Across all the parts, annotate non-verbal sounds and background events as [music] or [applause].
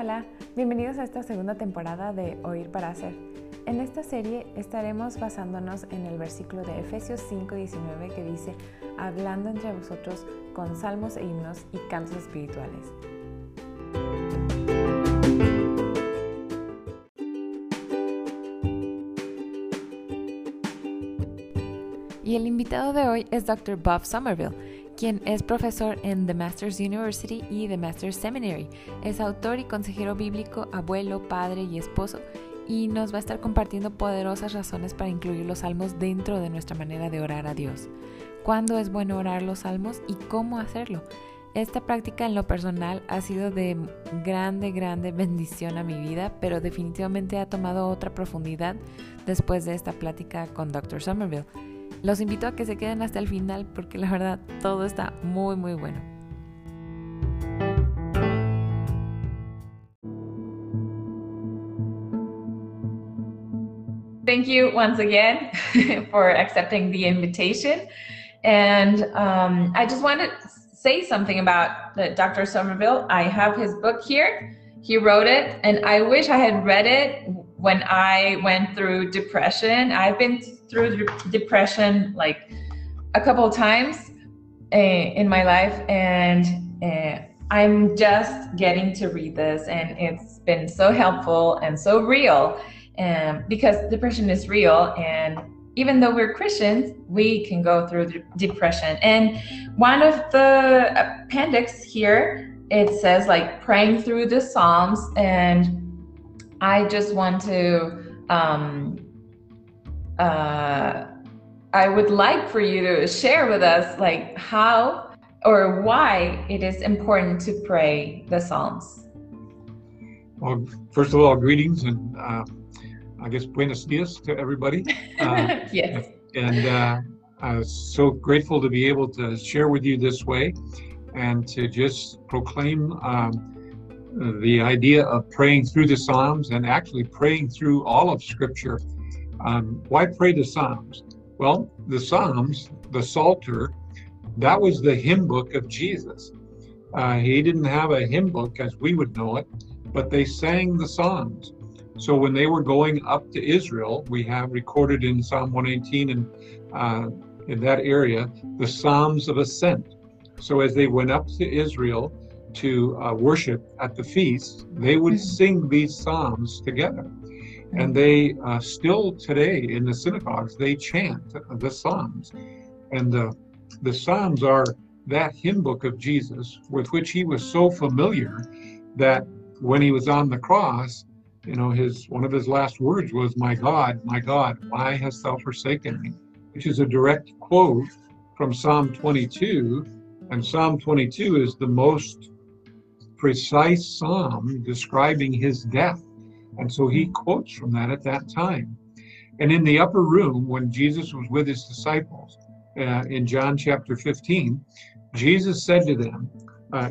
Hola, bienvenidos a esta segunda temporada de Oír para Hacer. En esta serie estaremos basándonos en el versículo de Efesios 5:19 que dice, hablando entre vosotros con salmos e himnos y cantos espirituales. Y el invitado de hoy es Dr. Bob Somerville quien es profesor en The Masters University y The Masters Seminary. Es autor y consejero bíblico, abuelo, padre y esposo y nos va a estar compartiendo poderosas razones para incluir los salmos dentro de nuestra manera de orar a Dios. ¿Cuándo es bueno orar los salmos y cómo hacerlo? Esta práctica en lo personal ha sido de grande, grande bendición a mi vida, pero definitivamente ha tomado otra profundidad después de esta plática con Dr. Somerville. Los invito a que se queden hasta el final porque la verdad todo está muy muy bueno. Thank you once again [laughs] for accepting the invitation. And um, I just want to say something about the Dr. Somerville. I have his book here. He wrote it, and I wish I had read it when I went through depression. I've been through depression like a couple of times uh, in my life, and uh, I'm just getting to read this, and it's been so helpful and so real. Um, because depression is real, and even though we're Christians, we can go through depression. And one of the appendix here, it says like praying through the Psalms, and I just want to um, uh, I would like for you to share with us like how or why it is important to pray the Psalms. Well, first of all, greetings and uh, I guess buenos dias to everybody. [laughs] Uh, yes. And uh, I'm so grateful to be able to share with you this way and to just proclaim um, the idea of praying through the Psalms and actually praying through all of Scripture. Um, why pray the Psalms? Well, the Psalms, the Psalter, that was the hymn book of Jesus. Uh, he didn't have a hymn book as we would know it, but they sang the Psalms. So when they were going up to Israel, we have recorded in Psalm 118 and uh, in that area the Psalms of Ascent. So as they went up to Israel, to uh, worship at the feast, they would mm-hmm. sing these psalms together. And they uh, still today in the synagogues, they chant the psalms. And the, the psalms are that hymn book of Jesus with which he was so familiar that when he was on the cross, you know, his one of his last words was, My God, my God, why hast thou forsaken me? Which is a direct quote from Psalm 22. And Psalm 22 is the most precise psalm describing his death. And so he quotes from that at that time. And in the upper room, when Jesus was with his disciples uh, in John chapter 15, Jesus said to them, uh,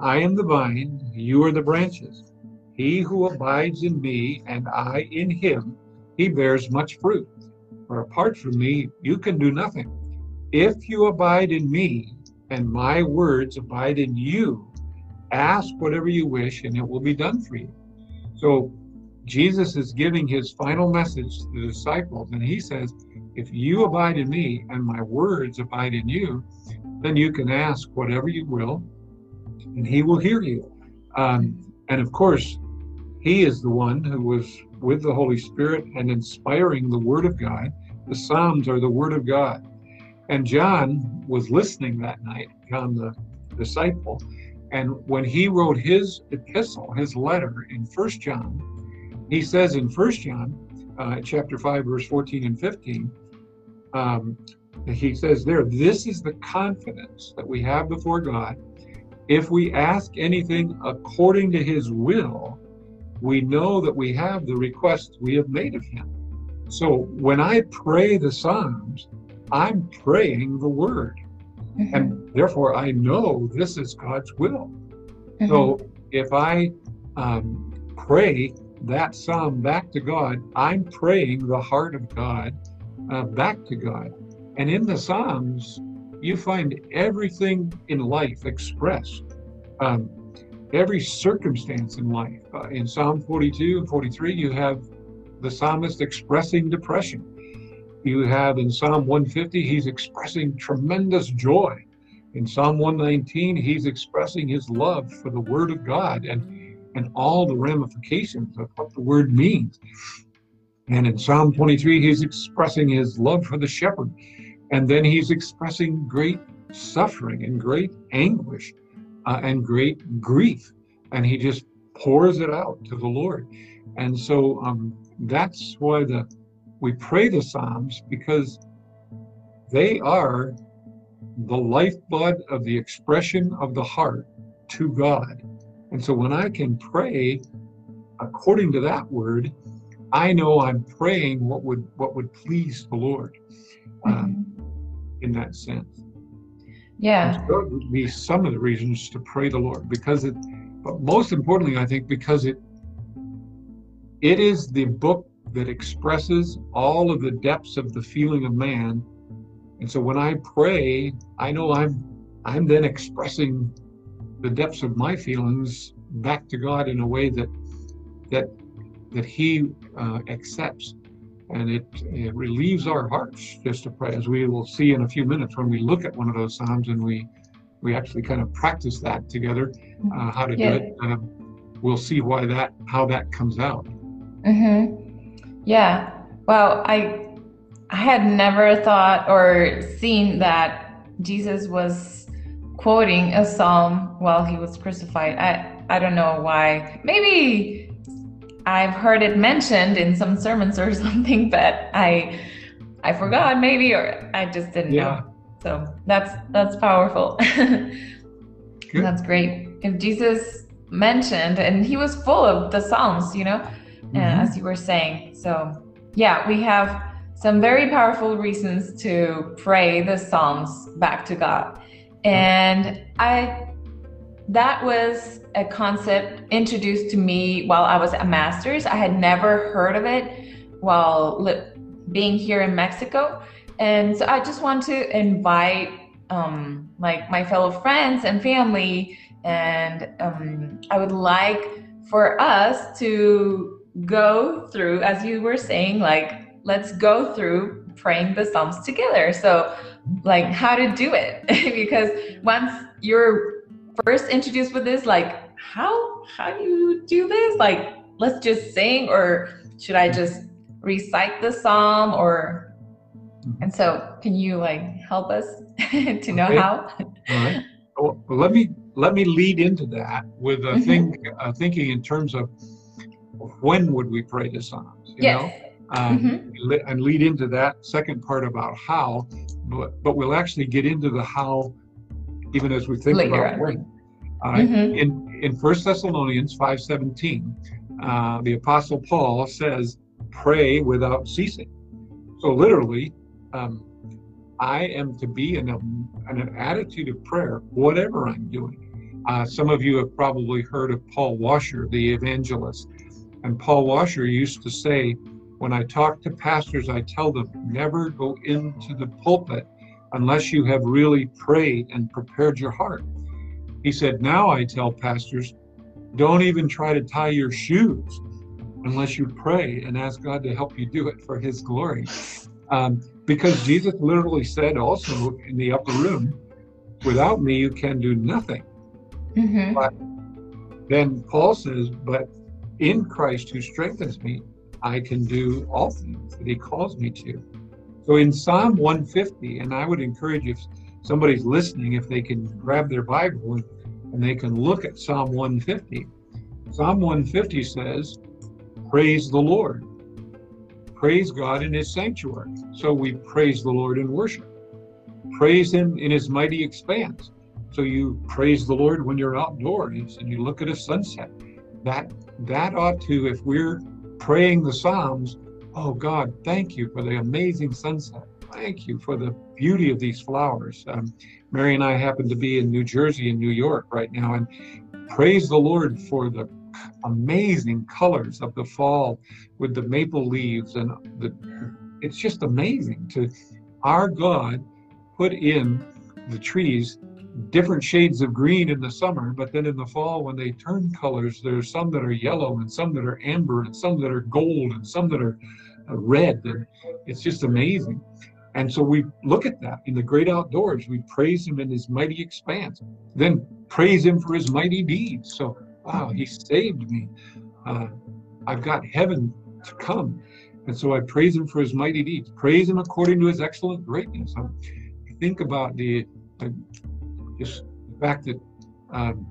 I am the vine, you are the branches. He who abides in me and I in him, he bears much fruit. For apart from me, you can do nothing. If you abide in me and my words abide in you, ask whatever you wish and it will be done for you. So Jesus is giving his final message to the disciples, and he says, If you abide in me and my words abide in you, then you can ask whatever you will, and he will hear you. Um, and of course, he is the one who was with the Holy Spirit and inspiring the Word of God. The Psalms are the Word of God. And John was listening that night, John the disciple, and when he wrote his epistle, his letter in First John, he says in First John, uh, chapter 5, verse 14 and 15, um, he says there, this is the confidence that we have before God. If we ask anything according to his will, we know that we have the requests we have made of him. So when I pray the Psalms, I'm praying the word. Mm-hmm. And therefore, I know this is God's will. Mm-hmm. So if I um, pray that psalm back to God, I'm praying the heart of God uh, back to God. And in the Psalms, you find everything in life expressed. Um, every circumstance in life. Uh, in Psalm 42 and 43, you have the psalmist expressing depression. You have in Psalm 150, he's expressing tremendous joy. In Psalm 119, he's expressing his love for the Word of God and, and all the ramifications of what the Word means. And in Psalm 23, he's expressing his love for the shepherd. And then he's expressing great suffering and great anguish uh, and great grief. And he just pours it out to the Lord. And so um, that's why the we pray the Psalms because they are the lifeblood of the expression of the heart to God. And so when I can pray according to that word, I know I'm praying what would what would please the Lord um, mm-hmm. in that sense. Yeah. So that would be some of the reasons to pray the Lord because it, but most importantly, I think because it it is the book that expresses all of the depths of the feeling of man. And so when I pray, I know I'm I'm then expressing the depths of my feelings back to God in a way that that that He uh, accepts, and it, it relieves our hearts just to pray, as we will see in a few minutes when we look at one of those psalms and we we actually kind of practice that together, uh, how to yeah. do it. Uh, we'll see why that how that comes out. Mm-hmm. Yeah. Well, I I had never thought or seen that Jesus was quoting a psalm while he was crucified. I I don't know why. Maybe I've heard it mentioned in some sermons or [laughs] something, but I I forgot maybe or I just didn't yeah. know. So that's that's powerful. [laughs] that's great. If Jesus mentioned and he was full of the psalms, you know, mm-hmm. as you were saying. So, yeah, we have some very powerful reasons to pray the Psalms back to God. And I that was a concept introduced to me while I was a master's. I had never heard of it while li- being here in Mexico. And so I just want to invite um, like my fellow friends and family, and um, I would like for us to go through, as you were saying, like, let's go through praying the Psalms together. So, like, how to do it. [laughs] because once you're first introduced with this, like, how how do you do this? Like, let's just sing, or should I just recite the psalm? Or and so, can you like help us [laughs] to know okay. how? All right. Well, let me let me lead into that with a mm-hmm. think, uh, thinking in terms of when would we pray the Psalms? You yes. know? Um, mm-hmm. and lead into that second part about how, but but we'll actually get into the how, even as we think Later about when. Uh, mm-hmm. In in First Thessalonians five seventeen, uh, the Apostle Paul says, "Pray without ceasing." So literally, um, I am to be in, a, in an attitude of prayer, whatever I'm doing. Uh, some of you have probably heard of Paul Washer, the evangelist. And Paul Washer used to say, when I talk to pastors, I tell them never go into the pulpit unless you have really prayed and prepared your heart. He said, now I tell pastors, don't even try to tie your shoes unless you pray and ask God to help you do it for His glory. Um, because Jesus literally said also in the upper room, without me, you can do nothing. Mm-hmm. But then Paul says, but in Christ who strengthens me, I can do all things that he calls me to. So in Psalm 150, and I would encourage if somebody's listening, if they can grab their Bible and, and they can look at Psalm 150. Psalm 150 says, Praise the Lord. Praise God in his sanctuary. So we praise the Lord in worship. Praise him in his mighty expanse. So you praise the Lord when you're outdoors and you look at a sunset. That that ought to, if we're praying the Psalms, oh God, thank you for the amazing sunset. Thank you for the beauty of these flowers. Um, Mary and I happen to be in New Jersey and New York right now, and praise the Lord for the amazing colors of the fall with the maple leaves and the it's just amazing to our God put in the trees different shades of green in the summer, but then in the fall, when they turn colors, there's some that are yellow and some that are amber and some that are gold and some that are uh, red. And it's just amazing. And so we look at that in the great outdoors. We praise him in his mighty expanse, then praise him for his mighty deeds. So, wow, he saved me. Uh, I've got heaven to come. And so I praise him for his mighty deeds. Praise him according to his excellent greatness. I think about the, uh, just the fact that um,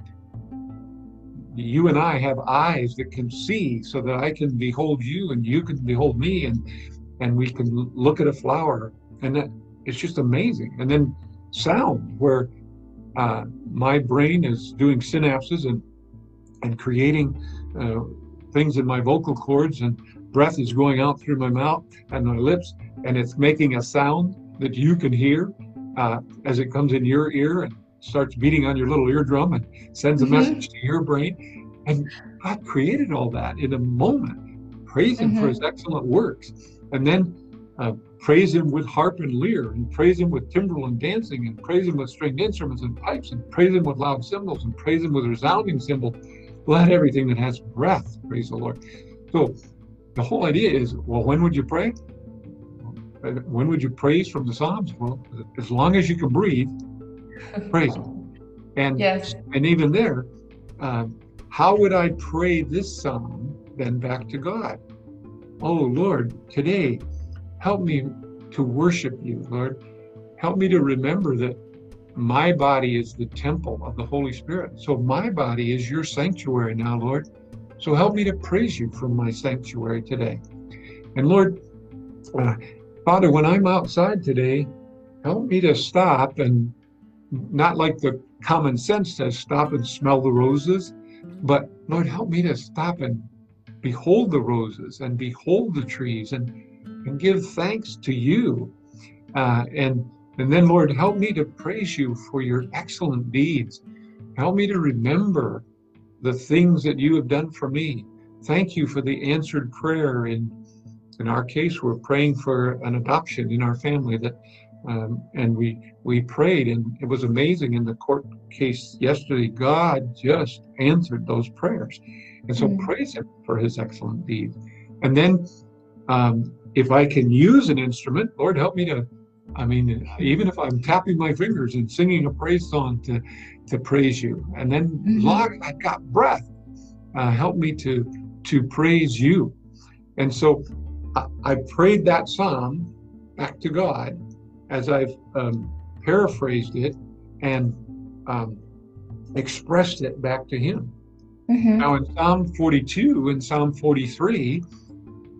you and I have eyes that can see so that I can behold you and you can behold me and and we can look at a flower and that it's just amazing. And then sound where uh, my brain is doing synapses and and creating uh, things in my vocal cords and breath is going out through my mouth and my lips and it's making a sound that you can hear uh, as it comes in your ear and starts beating on your little eardrum and sends a mm-hmm. message to your brain. And God created all that in a moment. Praise Him mm-hmm. for His excellent works. And then uh, praise Him with harp and lyre, and praise Him with timbrel and dancing, and praise Him with stringed instruments and pipes, and praise Him with loud cymbals, and praise Him with resounding cymbals. Let everything that has breath praise the Lord. So the whole idea is well, when would you pray? When would you praise from the Psalms? Well, as long as you can breathe, praise Him. And yes. and even there, uh, how would I pray this psalm then back to God? Oh Lord, today, help me to worship you, Lord. Help me to remember that my body is the temple of the Holy Spirit. So my body is your sanctuary now, Lord. So help me to praise you from my sanctuary today. And Lord, uh, Father, when I'm outside today, help me to stop and not like the common sense says, stop and smell the roses, but Lord, help me to stop and behold the roses and behold the trees and, and give thanks to you. Uh, and, and then, Lord, help me to praise you for your excellent deeds. Help me to remember the things that you have done for me. Thank you for the answered prayer. In, in our case, we're praying for an adoption in our family that um, and we we prayed, and it was amazing in the court case yesterday. God just answered those prayers, and so mm-hmm. praise Him for His excellent deeds. And then, um, if I can use an instrument, Lord, help me to. I mean, even if I'm tapping my fingers and singing a praise song to to praise You, and then mm-hmm. Lord, I've got breath. Uh, help me to to praise You. And so, I, I prayed that psalm back to God as I've um, paraphrased it and um, expressed it back to Him. Mm-hmm. Now, in Psalm 42 and Psalm 43,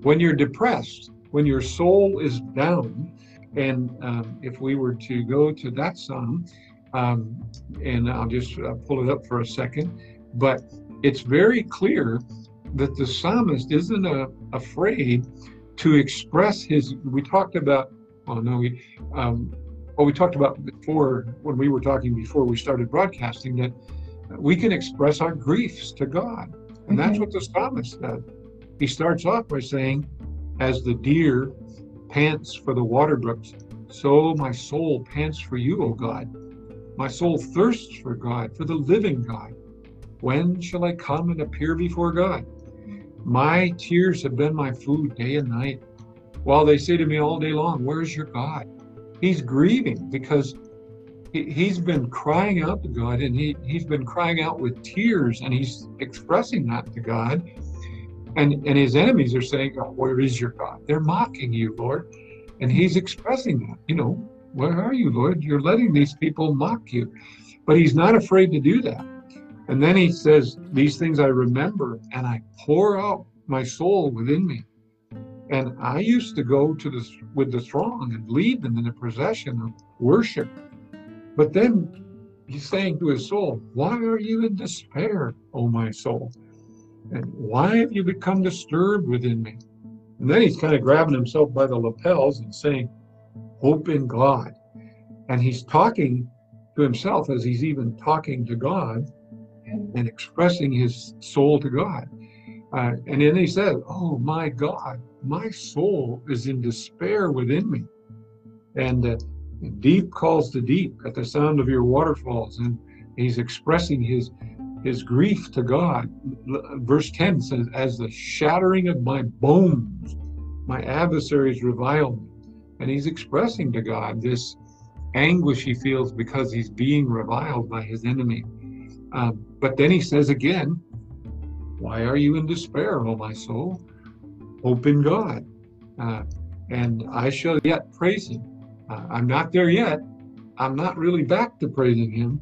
when you're depressed, when your soul is down, and um, if we were to go to that psalm, um, and I'll just uh, pull it up for a second, but it's very clear that the psalmist isn't uh, afraid to express his. We talked about well, no, we, um, well, we talked about before when we were talking before we started broadcasting that we can express our griefs to God, and that's what the psalmist does. He starts off by saying, "As the deer pants for the water brooks, so my soul pants for you, O God. My soul thirsts for God, for the living God. When shall I come and appear before God? My tears have been my food day and night, while they say to me all day long, Where's your God? He's grieving because he, has been crying out to God and he, he's been crying out with tears and he's expressing that to God. And, and his enemies are saying, oh, Where is your God? They're mocking you, Lord. And he's expressing that, you know, where are you, Lord? You're letting these people mock you. But he's not afraid to do that. And then he says, These things I remember and I pour out my soul within me. And I used to go to this with the throng and lead them in the procession of worship. But then he's saying to his soul, Why are you in despair, O my soul? And why have you become disturbed within me? And then he's kind of grabbing himself by the lapels and saying, Hope in God. And he's talking to himself as he's even talking to God and expressing his soul to God. Uh, and then he says, Oh my God, my soul is in despair within me. And uh, deep calls to deep at the sound of your waterfalls, and he's expressing his his grief to God. Verse 10 says, As the shattering of my bones, my adversaries revile me. And he's expressing to God this anguish he feels because he's being reviled by his enemy. Um, but then he says again, Why are you in despair, O my soul? Hope in God. Uh, and I shall yet praise him. Uh, I'm not there yet. I'm not really back to praising him,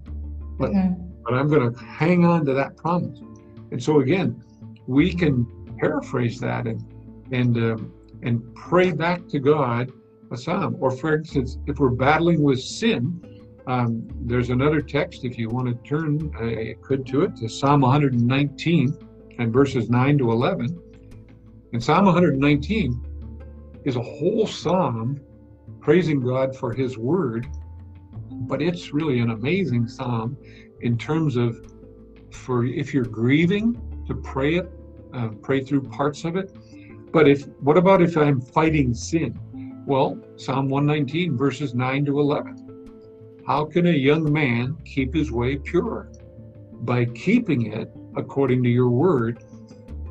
but mm-hmm. but I'm going to hang on to that promise. And so again, we can paraphrase that and and um, and pray back to God a psalm. Or for instance, if we're battling with sin, um, there's another text if you want to turn, I could to it to Psalm 119 and verses 9 to 11. And Psalm 119 is a whole psalm praising God for His Word, but it's really an amazing psalm in terms of for if you're grieving to pray it, uh, pray through parts of it. But if what about if I'm fighting sin? Well, Psalm 119 verses 9 to 11. How can a young man keep his way pure? By keeping it according to your word.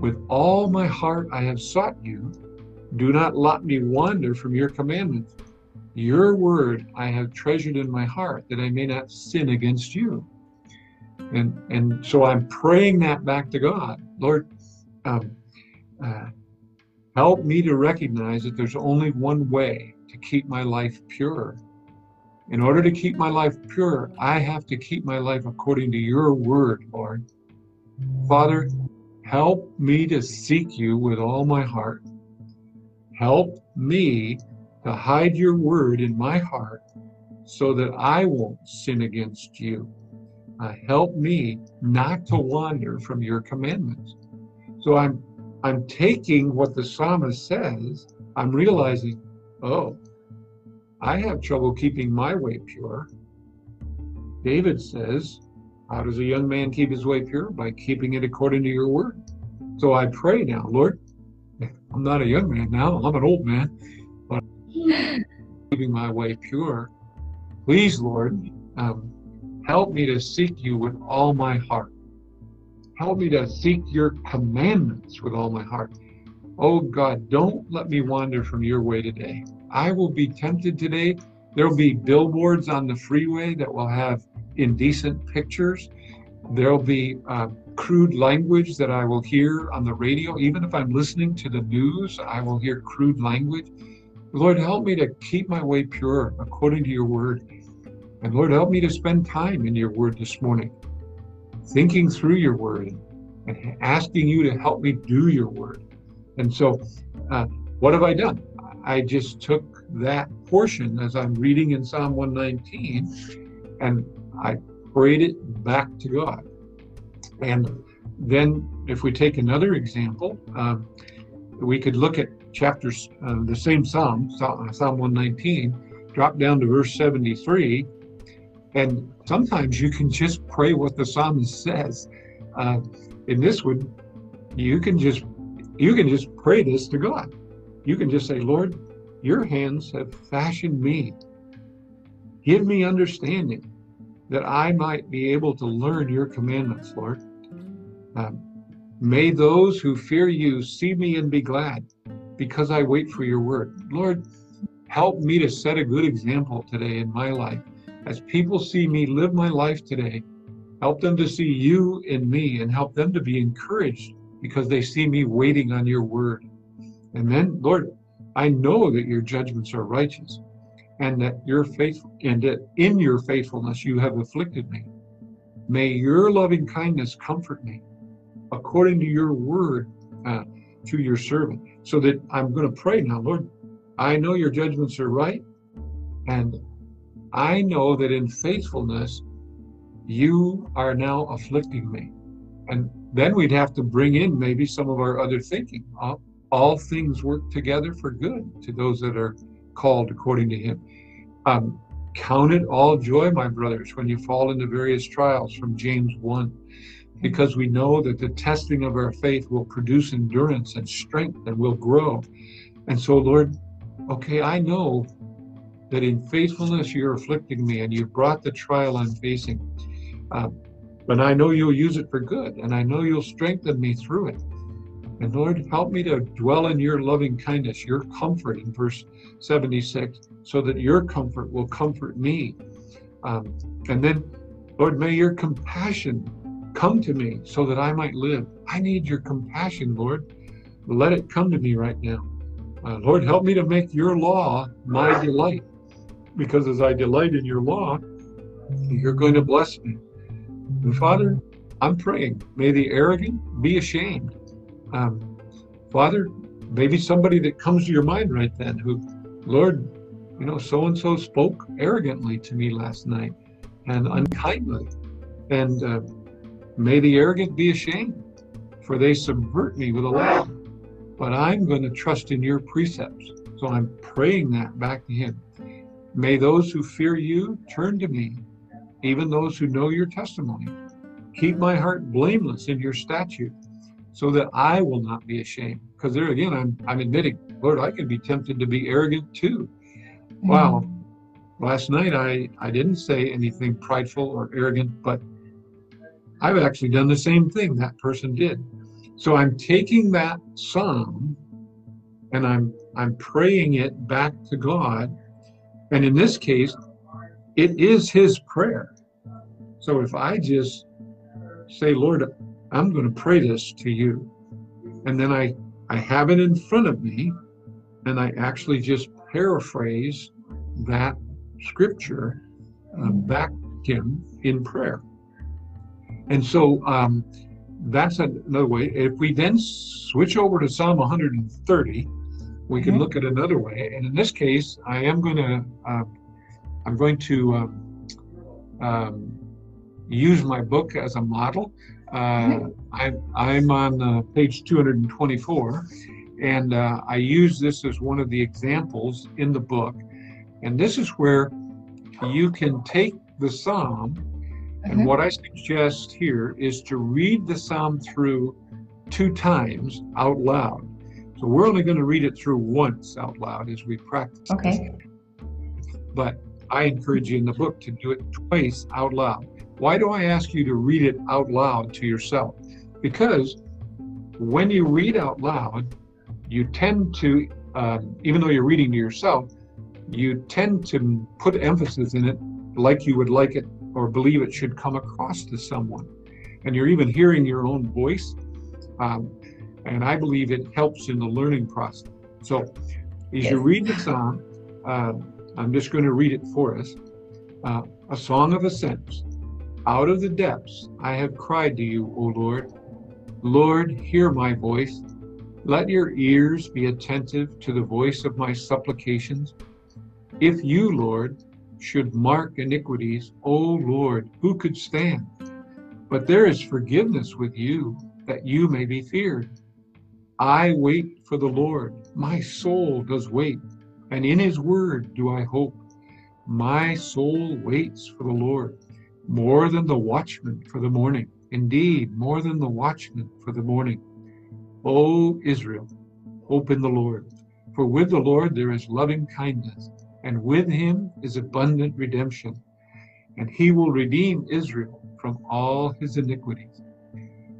With all my heart I have sought you. Do not let me wander from your commandments. Your word I have treasured in my heart that I may not sin against you. And and so I'm praying that back to God. Lord, um, uh, help me to recognize that there's only one way to keep my life pure. In order to keep my life pure, I have to keep my life according to your word, Lord. Father, help me to seek you with all my heart. Help me to hide your word in my heart so that I won't sin against you. Uh, help me not to wander from your commandments. So I'm I'm taking what the psalmist says, I'm realizing, oh, I have trouble keeping my way pure. David says, How does a young man keep his way pure? By keeping it according to your word. So I pray now, Lord, I'm not a young man now, I'm an old man but keeping my way pure. Please, Lord, um, help me to seek you with all my heart. Help me to seek your commandments with all my heart. Oh God, don't let me wander from your way today. I will be tempted today. There will be billboards on the freeway that will have indecent pictures. There'll be uh, crude language that I will hear on the radio. Even if I'm listening to the news, I will hear crude language. Lord, help me to keep my way pure according to your word. And Lord, help me to spend time in your word this morning, thinking through your word and asking you to help me do your word. And so, uh, what have I done? I just took that portion as I'm reading in Psalm 119 and I prayed it back to God. And then, if we take another example, um, we could look at chapters, uh, the same Psalm, Psalm 119, drop down to verse 73, and sometimes you can just pray what the psalmist says. Uh, in this one, you can just you can just pray this to God. You can just say, Lord, your hands have fashioned me. Give me understanding that I might be able to learn your commandments, Lord. Um, may those who fear you see me and be glad because I wait for your word. Lord, help me to set a good example today in my life. As people see me live my life today, help them to see you in me and help them to be encouraged because they see me waiting on your word. And then, Lord, I know that your judgments are righteous and that your faith and that in your faithfulness you have afflicted me. May your loving kindness comfort me according to your word uh, to your servant so that I'm going to pray now, Lord. I know your judgments are right, and I know that in faithfulness, you are now afflicting me. And then we'd have to bring in maybe some of our other thinking. All, all things work together for good to those that are called according to Him. Um, count it all joy, my brothers, when you fall into various trials, from James 1 because we know that the testing of our faith will produce endurance and strength and will grow. And so, Lord, okay, I know that in faithfulness you're afflicting me and you've brought the trial I'm facing. Uh, but I know you'll use it for good, and I know you'll strengthen me through it. And Lord, help me to dwell in your loving kindness, your comfort in verse 76, so that your comfort will comfort me. Um, and then, Lord, may your compassion come to me so that I might live. I need your compassion, Lord. Let it come to me right now. Uh, Lord, help me to make your law my delight, because as I delight in your law, you're going to bless me. And Father, I'm praying, may the arrogant be ashamed. Um, Father, maybe somebody that comes to your mind right then who, Lord, you know, so and so spoke arrogantly to me last night and unkindly. And uh, may the arrogant be ashamed, for they subvert me with a lie. But I'm going to trust in your precepts. So I'm praying that back to him. May those who fear you turn to me, even those who know your testimony. Keep my heart blameless in your statute so that I will not be ashamed. Because there again, I'm, I'm admitting, Lord, I can be tempted to be arrogant too. Mm-hmm. Wow. Last night, I, I didn't say anything prideful or arrogant, but I've actually done the same thing that person did. So I'm taking that psalm and I'm I'm praying it back to God. And in this case, it is his prayer. So if I just say, Lord, I'm going to pray this to you. And then I, I have it in front of me and I actually just paraphrase that scripture uh, back to him in prayer. And so um, that's another way. If we then switch over to Psalm 130, we can mm-hmm. look at another way. And in this case, I am going to, uh, I'm going to um, um, use my book as a model. Uh, I, I'm on uh, page 224, and uh, I use this as one of the examples in the book. And this is where you can take the psalm, and mm-hmm. what I suggest here is to read the psalm through two times out loud. So we're only going to read it through once out loud as we practice. Okay. But I encourage you in the book to do it twice out loud. Why do I ask you to read it out loud to yourself? Because when you read out loud, you tend to, um, even though you're reading to yourself, you tend to put emphasis in it like you would like it or believe it should come across to someone. And you're even hearing your own voice. Um, and I believe it helps in the learning process. So as yes. you read the psalm, uh, I'm just going to read it for us. Uh, a song of ascents. Out of the depths I have cried to you, O Lord. Lord, hear my voice. Let your ears be attentive to the voice of my supplications. If you, Lord, should mark iniquities, O Lord, who could stand? But there is forgiveness with you, that you may be feared. I wait for the Lord. My soul does wait, and in his word do I hope. My soul waits for the Lord more than the watchman for the morning. Indeed, more than the watchman for the morning. O Israel, hope in the Lord. For with the Lord there is loving kindness, and with him is abundant redemption. And he will redeem Israel from all his iniquities.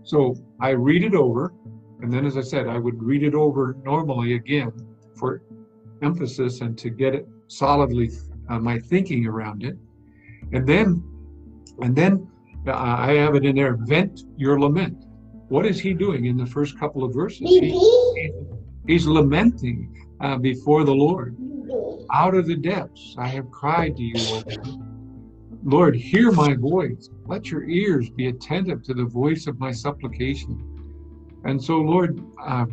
So I read it over, and then as I said, I would read it over normally again for emphasis and to get it solidly, uh, my thinking around it. And then and then uh, I have it in there vent your lament. What is he doing in the first couple of verses? He, he's lamenting uh, before the Lord. Out of the depths I have cried to you, Lord. Hear my voice. Let your ears be attentive to the voice of my supplication. And so, Lord, uh,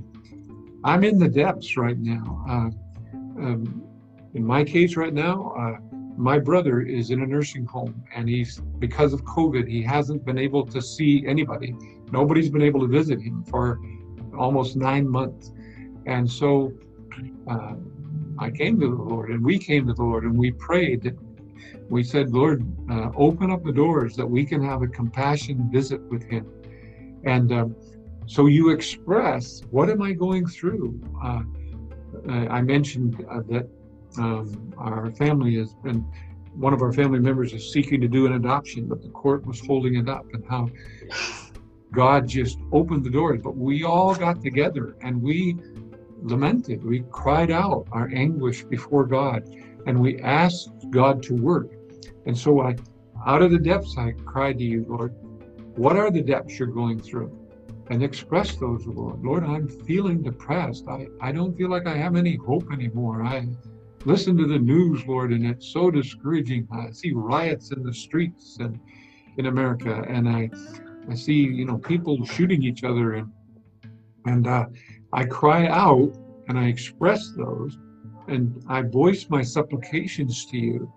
I'm in the depths right now. Uh, um, in my case, right now, uh, my brother is in a nursing home and he's because of covid he hasn't been able to see anybody. Nobody's been able to visit him for almost nine months. And so uh, i came to the lord and we came to the lord and we prayed. That we said lord uh, open up the doors that we can have a compassion visit with him. And um, so you express what am i going through? Uh, i mentioned uh, that um, our family has been, one of our family members is seeking to do an adoption, but the court was holding it up, and how God just opened the doors. But we all got together and we lamented, we cried out our anguish before God, and we asked God to work. And so I, out of the depths, I cried to you, Lord, what are the depths you're going through? And express those, Lord. Lord, I'm feeling depressed. I, I don't feel like I have any hope anymore. I listen to the news, Lord, and it's so discouraging. I see riots in the streets and in America, and I I see, you know, people shooting each other, and and uh, I cry out and I express those, and I voice my supplications to you.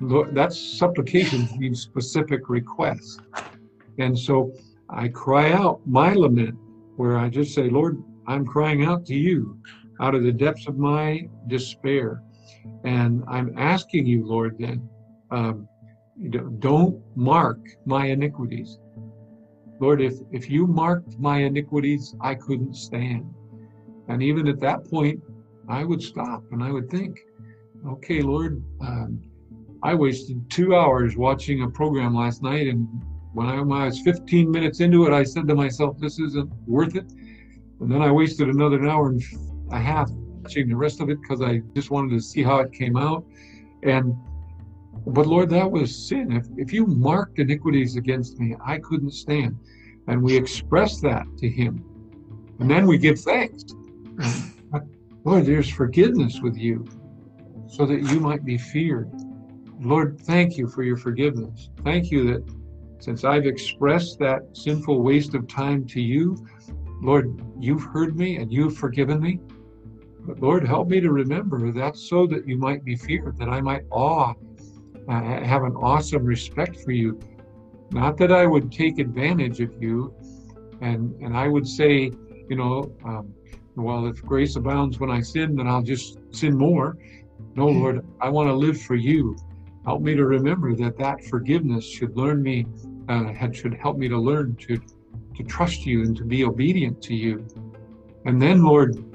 Lord, that's supplications [laughs] means specific requests, and so I cry out my lament, where I just say, Lord, I'm crying out to you out of the depths of my despair, and I'm asking you, Lord, then. Um, don't mark my iniquities Lord, if, if you marked my iniquities, I couldn't stand. And even at that point, I would stop and I would think, okay, Lord, um, I wasted two hours watching a program last night. And when I, when I was 15 minutes into it, I said to myself, this isn't worth it. And then I wasted another hour and a half watching the rest of it because I just wanted to see how it came out. And but Lord, that was sin. If, if you marked iniquities against me, I couldn't stand. And we express that to Him. And then we give thanks. Lord, there's forgiveness with you so that you might be feared. Lord, thank you for your forgiveness. Thank you that since I've expressed that sinful waste of time to you, Lord, you've heard me and you've forgiven me. But Lord, help me to remember that so that you might be feared, that I might awe I have an awesome respect for you. Not that I would take advantage of you, and and I would say, you know, um, well, if grace abounds when I sin, then I'll just sin more. No, Lord, I want to live for you. Help me to remember that that forgiveness should learn me, uh, should help me to learn to to trust you and to be obedient to you. And then, Lord,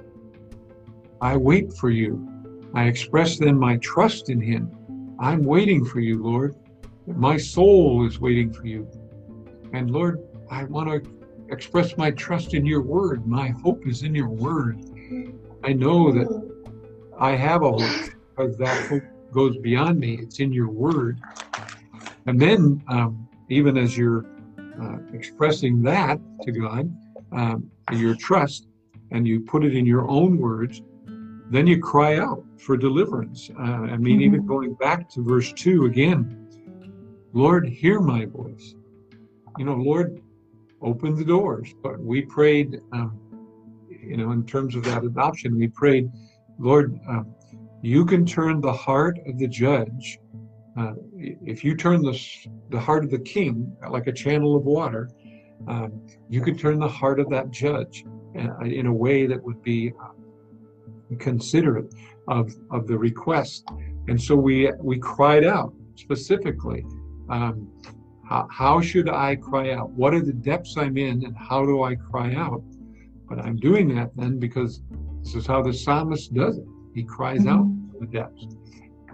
I wait for you. I express then my trust in Him I'm waiting for you, Lord. My soul is waiting for you. And Lord, I want to express my trust in your word. My hope is in your word. I know that I have a hope because that hope goes beyond me. It's in your word. And then, um, even as you're uh, expressing that to God, um, your trust, and you put it in your own words, then you cry out for deliverance. Uh, I mean, mm-hmm. even going back to verse 2 again Lord, hear my voice. You know, Lord, open the doors. But we prayed, um, you know, in terms of that adoption, we prayed, Lord, uh, you can turn the heart of the judge. Uh, if you turn the, the heart of the king like a channel of water, um, you can turn the heart of that judge uh, in a way that would be uh, considerate of, of the request. And so we, we cried out specifically, um, how, how should I cry out? What are the depths I'm in and how do I cry out? But I'm doing that then because this is how the psalmist does it. He cries mm-hmm. out the depths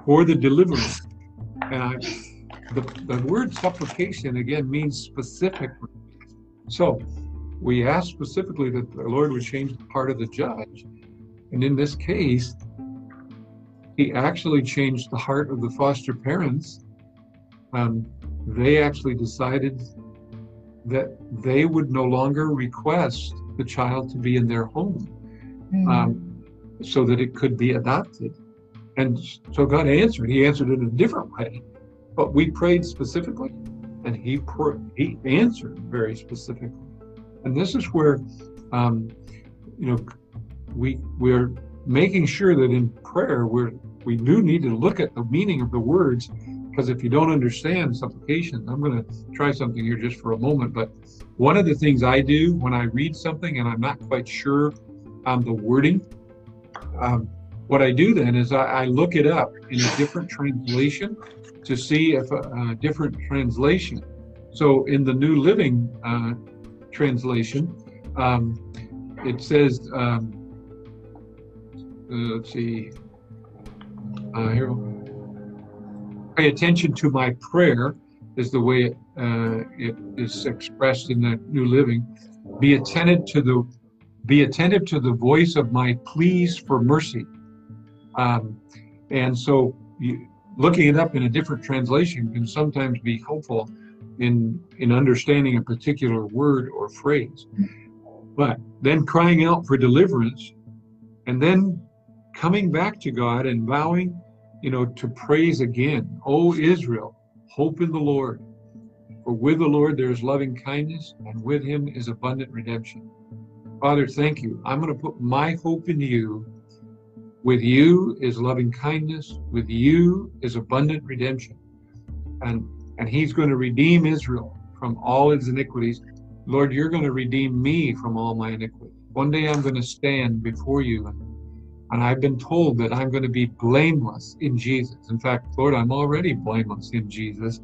for the deliverance. And I, the, the word supplication again means specific. So we ask specifically that the Lord would change the part of the judge and in this case, he actually changed the heart of the foster parents. Um, they actually decided that they would no longer request the child to be in their home mm. um, so that it could be adopted. And so God answered. He answered in a different way, but we prayed specifically, and He pr- He answered very specifically. And this is where, um, you know, we we're making sure that in prayer we're we do need to look at the meaning of the words because if you don't understand supplication i'm going to try something here just for a moment but one of the things i do when i read something and i'm not quite sure on the wording um, what i do then is I, I, look it up in a different translation to see if a, a different translation. So in the new living uh, translation um, it says um, uh, let's see. uh, here, pay attention to my prayer is the way it, uh, it is expressed in the New Living. Be attentive to the be attentive to the voice of my pleas for mercy. Um, and so, you, looking it up in a different translation can sometimes be helpful in in understanding a particular word or phrase. But then crying out for deliverance, and then coming back to God and vowing, you know, to praise again. O Israel, hope in the Lord. For with the Lord there is loving kindness, and with him is abundant redemption. Father, thank you. I'm going to put my hope in you. With you is loving kindness, with you is abundant redemption. And and he's going to redeem Israel from all its iniquities. Lord, you're going to redeem me from all my iniquities. One day I'm going to stand before you and I've been told that I'm going to be blameless in Jesus. In fact, Lord, I'm already blameless in Jesus.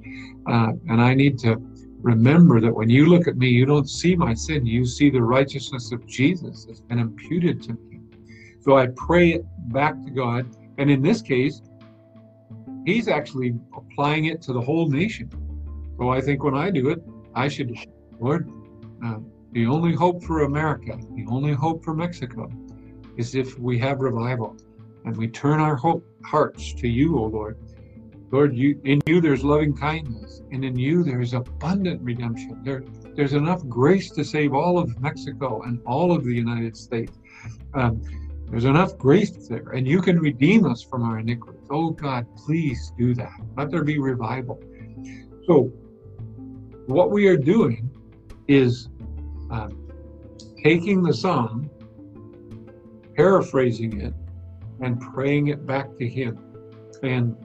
Uh, and I need to remember that when you look at me, you don't see my sin. You see the righteousness of Jesus that's been imputed to me. So I pray it back to God. And in this case, he's actually applying it to the whole nation. So I think when I do it, I should, Lord, uh, the only hope for America, the only hope for Mexico, is if we have revival and we turn our hope, hearts to you, O oh Lord. Lord, you, in you there's loving kindness, and in you there is abundant redemption. There, there's enough grace to save all of Mexico and all of the United States. Um, there's enough grace there, and you can redeem us from our iniquities. Oh God, please do that. Let there be revival. So, what we are doing is um, taking the psalm paraphrasing it and praying it back to him and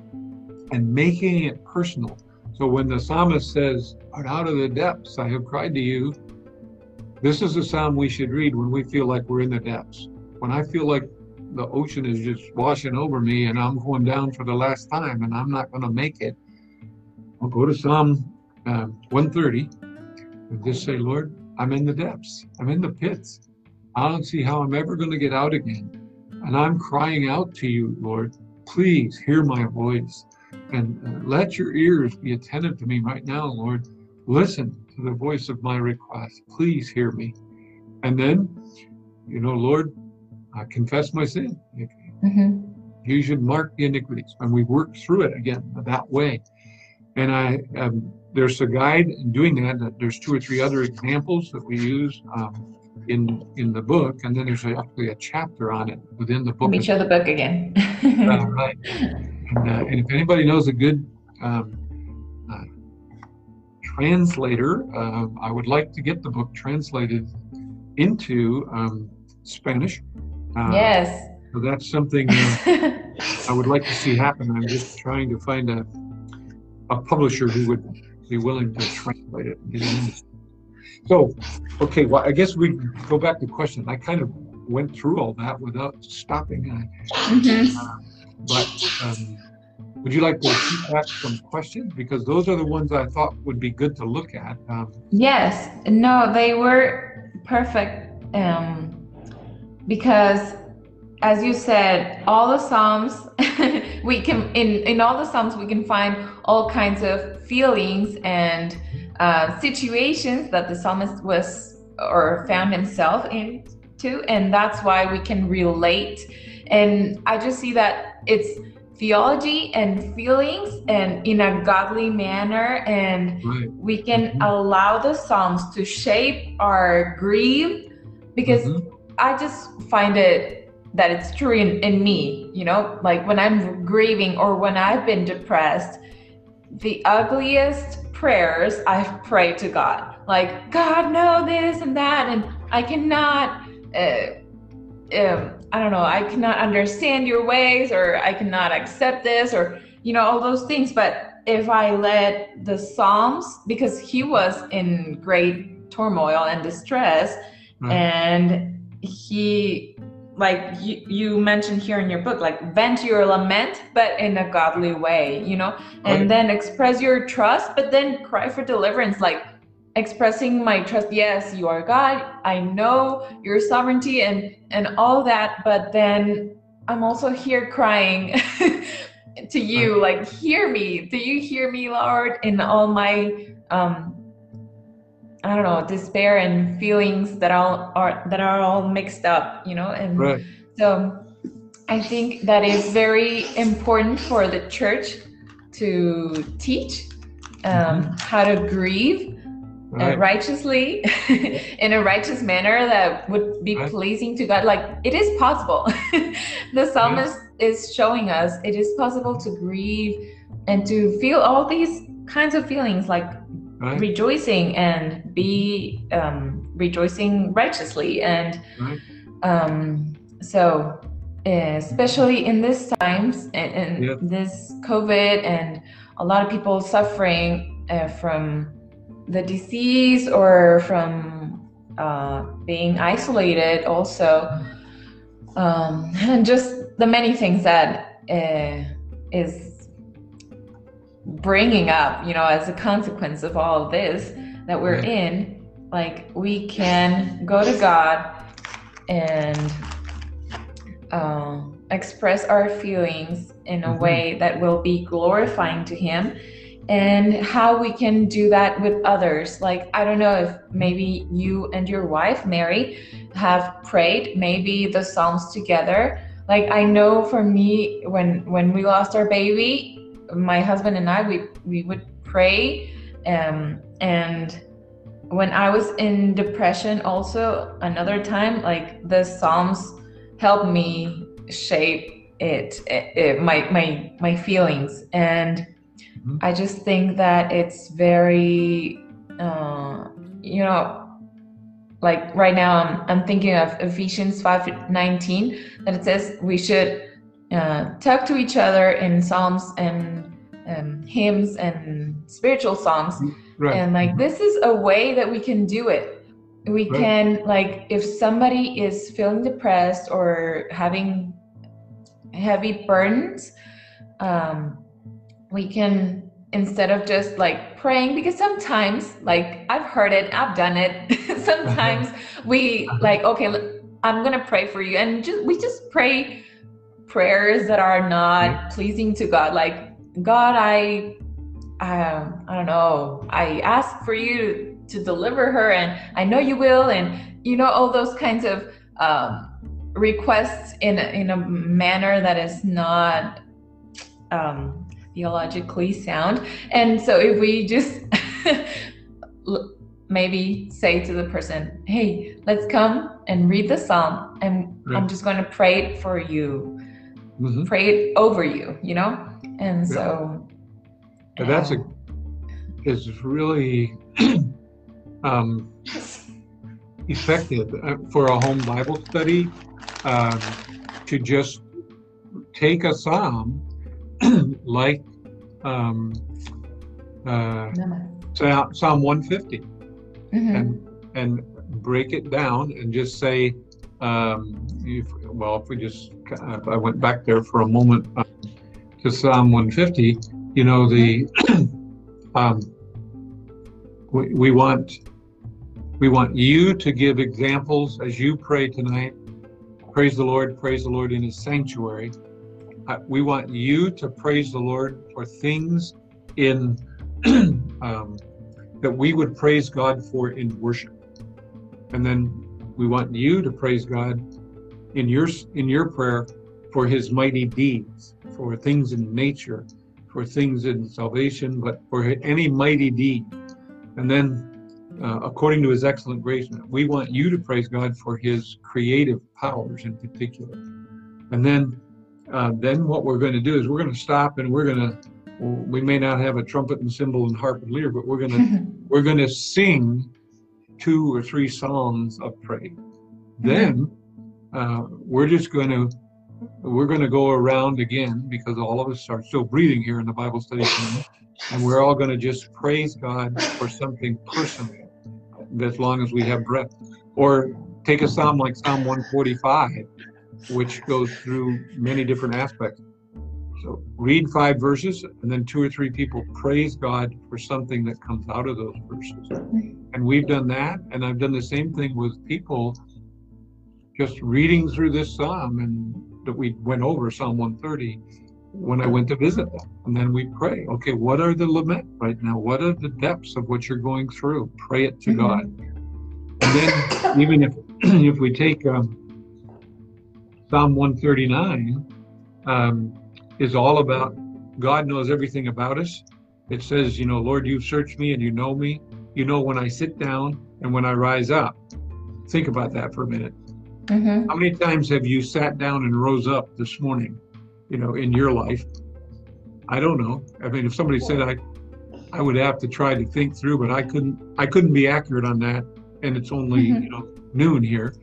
and making it personal. So when the psalmist says out of the depths i have cried to you this is a psalm we should read when we feel like we're in the depths. When i feel like the ocean is just washing over me and i'm going down for the last time and i'm not going to make it i'll go to psalm uh, 130 and just say lord i'm in the depths. I'm in the pits I don't see how I'm ever going to get out again. And I'm crying out to you, Lord, please hear my voice and uh, let your ears be attentive to me right now, Lord. Listen to the voice of my request. Please hear me. And then, you know, Lord, I confess my sin. Mm-hmm. You should mark the iniquities, and we work through it again that way. And I, um, there's a guide in doing that. There's two or three other examples that we use. Um, in in the book, and then there's actually a chapter on it within the book. Let me show the book again. [laughs] uh, right. And, uh, and, if anybody knows a good um, uh, translator, uh, I would like to get the book translated into um, Spanish. Uh, yes. So that's something uh, [laughs] I would like to see happen. I'm just trying to find a a publisher who would be willing to translate it. So, okay, well, I guess we go back to questions. I kind of went through all that without stopping. Mm-hmm. Uh, but um, would you like to back some questions? Because those are the ones I thought would be good to look at. Um, yes, no, they were perfect um, because as you said, all the Psalms, [laughs] we can, in, in all the Psalms, we can find all kinds of feelings and uh, situations that the psalmist was or found himself into, and that's why we can relate. And I just see that it's theology and feelings and in a godly manner and right. we can mm-hmm. allow the psalms to shape our grief because mm-hmm. i just find it that it's true in, in me you know like when i'm grieving or when i've been depressed the ugliest prayers I've prayed to God. Like, God, know this and that. And I cannot, uh, um, I don't know, I cannot understand your ways or I cannot accept this or, you know, all those things. But if I let the Psalms, because he was in great turmoil and distress, right. and he like you, you mentioned here in your book like vent your lament but in a godly way you know? And right. then express your trust but then cry for deliverance like expressing my trust. Yes you are god. I know your sovereignty and and all that but then i'm also here crying [laughs] to you like hear me. Do you hear me lord in all my um i don't know despair and feelings that all are that are all mixed up you know and Right. so i think that is very important for the church to teach um, how to grieve uh, righteously [laughs] in a righteous manner that would be Right. pleasing to God. Like it is possible. [laughs] the psalmist is showing us it is possible to grieve and to feel all these kinds of feelings like Right. rejoicing and be um, rejoicing righteously and Right. um, so especially in this times and, and Yeah. this covid and a lot of people suffering uh, from the disease or from uh, being isolated also um, and [laughs] just the many things that uh, is bringing up you know as a consequence of all of this that we're in like we can go to god and um, express our feelings in a Mhm. way that will be glorifying to him. And how we can do that with others. Like i don't know if maybe you and your wife mary have prayed maybe the psalms together. Like i know for me when when we lost our baby my husband and i we we would pray um and when i was in depression also another time like the psalms helped me shape it, it, it my my my feelings and Mhm. i just think that it's very uh you know like right now i'm, I'm thinking of ephesians 5 19 that it says we should uh, talk to each other in psalms and um, hymns and spiritual songs. Right. and like this is a way that we can do it. We Right. can like if somebody is feeling depressed or having heavy burdens um we can instead of just like praying because sometimes like i've heard it i've done it. [laughs] Sometimes [laughs] we like okay I'm gonna pray for you. And just we just pray prayers that are not pleasing to god. Like god i um, I don't know. I ask for you to deliver her, and I know you will, and you know all those kinds of um, requests in a, in a manner that is not um, theologically sound. And so, if we just [laughs] maybe say to the person, "Hey, let's come and read the psalm, and I'm just going to pray it for you, Mhm. pray it over you," you know. And Yeah. so And that's a um, is really [clears throat] um, effective uh, for a home Bible study um, to just take a psalm [clears throat] like um, uh, Psalm 150 Mhm. and and break it down and just say, um, if, well, if we just if I went back there for a moment uh, to Psalm 150, you know the [clears throat] um, we, we want we want you to give examples as you pray tonight. Praise the Lord, praise the Lord in His sanctuary. Uh, we want you to praise the Lord for things in [clears throat] um, that we would praise God for in worship, and then we want you to praise God in your in your prayer for His mighty deeds, for things in nature, for things in salvation, but for any mighty deed. And then, uh, according to His excellent grace, we want you to praise God for His creative powers in particular. And then, uh, then what we're going to do is we're going to stop and we're going to. We may not have a trumpet and cymbal and harp and lyre, but we're going [laughs] to we're going to sing two or three songs of praise. Then uh, we're just going to we're going to go around again because all of us are still breathing here in the Bible study tonight, [laughs] and we're all going to just praise God for something personal, as long as we have breath. Or take a psalm like Psalm 145, which goes through many different aspects. So read five verses, and then two or three people praise God for something that comes out of those verses. And we've done that, and I've done the same thing with people just reading through this psalm and that we went over Psalm 130 when I went to visit them. And then we pray, okay, what are the lament right now? What are the depths of what you're going through? Pray it to mm-hmm. God. And then even if [clears throat] if we take um, Psalm 139 um, is all about God knows everything about us. It says, you know, Lord, you've searched me and you know me. You know when I sit down and when I rise up. Think about that for a minute. Mm-hmm. How many times have you sat down and rose up this morning, you know, in your life? I don't know. I mean, if somebody said I, I would have to try to think through, but I couldn't. I couldn't be accurate on that. And it's only mm-hmm. you know noon here,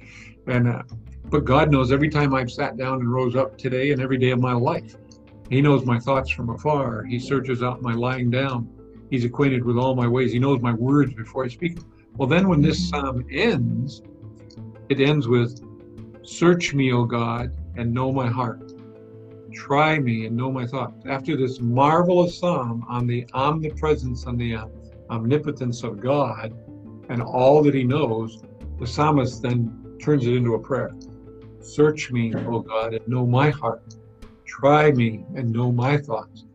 and uh, but God knows every time I've sat down and rose up today and every day of my life. He knows my thoughts from afar. He searches out my lying down. He's acquainted with all my ways. He knows my words before I speak. Well, then when this psalm ends, it ends with, Search me, O God, and know my heart. Try me and know my thoughts. After this marvelous psalm on the omnipresence and the omnipotence of God and all that he knows, the psalmist then turns it into a prayer. Search me, O God, and know my heart. Try me and know my thoughts.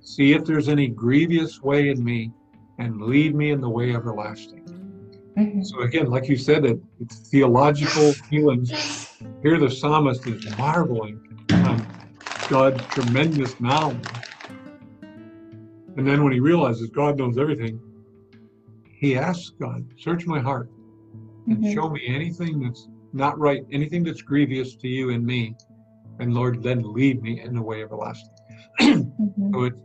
See if there's any grievous way in me and lead me in the way everlasting. Mm-hmm. So again, like you said, it, it's theological feelings. Here the psalmist is marveling on God's tremendous knowledge. And then when he realizes God knows everything, he asks God, search my heart and mm-hmm. show me anything that's not right, anything that's grievous to you and me. And Lord, then lead me in the way everlasting. mm-hmm. So it's,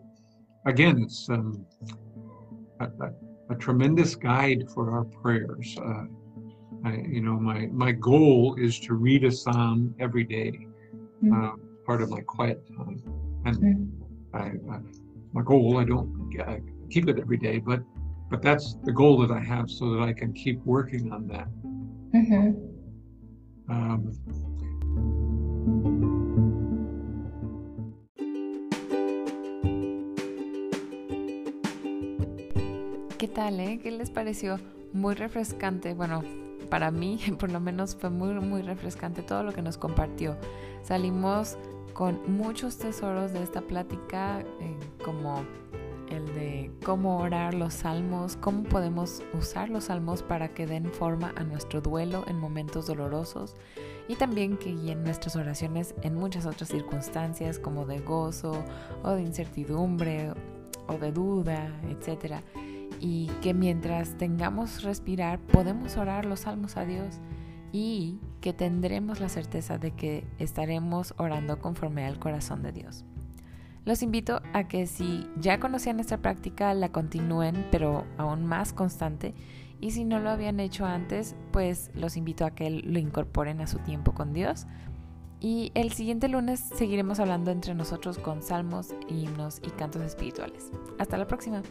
again, it's um, a, a, a, tremendous guide for our prayers. Uh, I, you know, my, my goal is to read a psalm every day, mm-hmm. uh, part of my quiet time. And mm-hmm. I, I, my goal, I don't I keep it every day, but but that's the goal that I have so that I can keep working on that. Mm-hmm. Um, tal, eh? ¿Qué les pareció? Muy refrescante. Bueno, para mí, [laughs] por lo menos, fue muy, muy refrescante todo lo que nos compartió. Salimos con muchos tesoros de esta plática, eh, como el de cómo orar los salmos, cómo podemos usar los salmos para que den forma a nuestro duelo en momentos dolorosos y también que guíen nuestras oraciones en muchas otras circunstancias como de gozo o de incertidumbre o de duda, etc. Y que mientras tengamos respirar podemos orar los salmos a Dios y que tendremos la certeza de que estaremos orando conforme al corazón de Dios. Los invito a que si ya conocían esta práctica la continúen, pero aún más constante. Y si no lo habían hecho antes, pues los invito a que lo incorporen a su tiempo con Dios. Y el siguiente lunes seguiremos hablando entre nosotros con salmos, himnos y cantos espirituales. Hasta la próxima.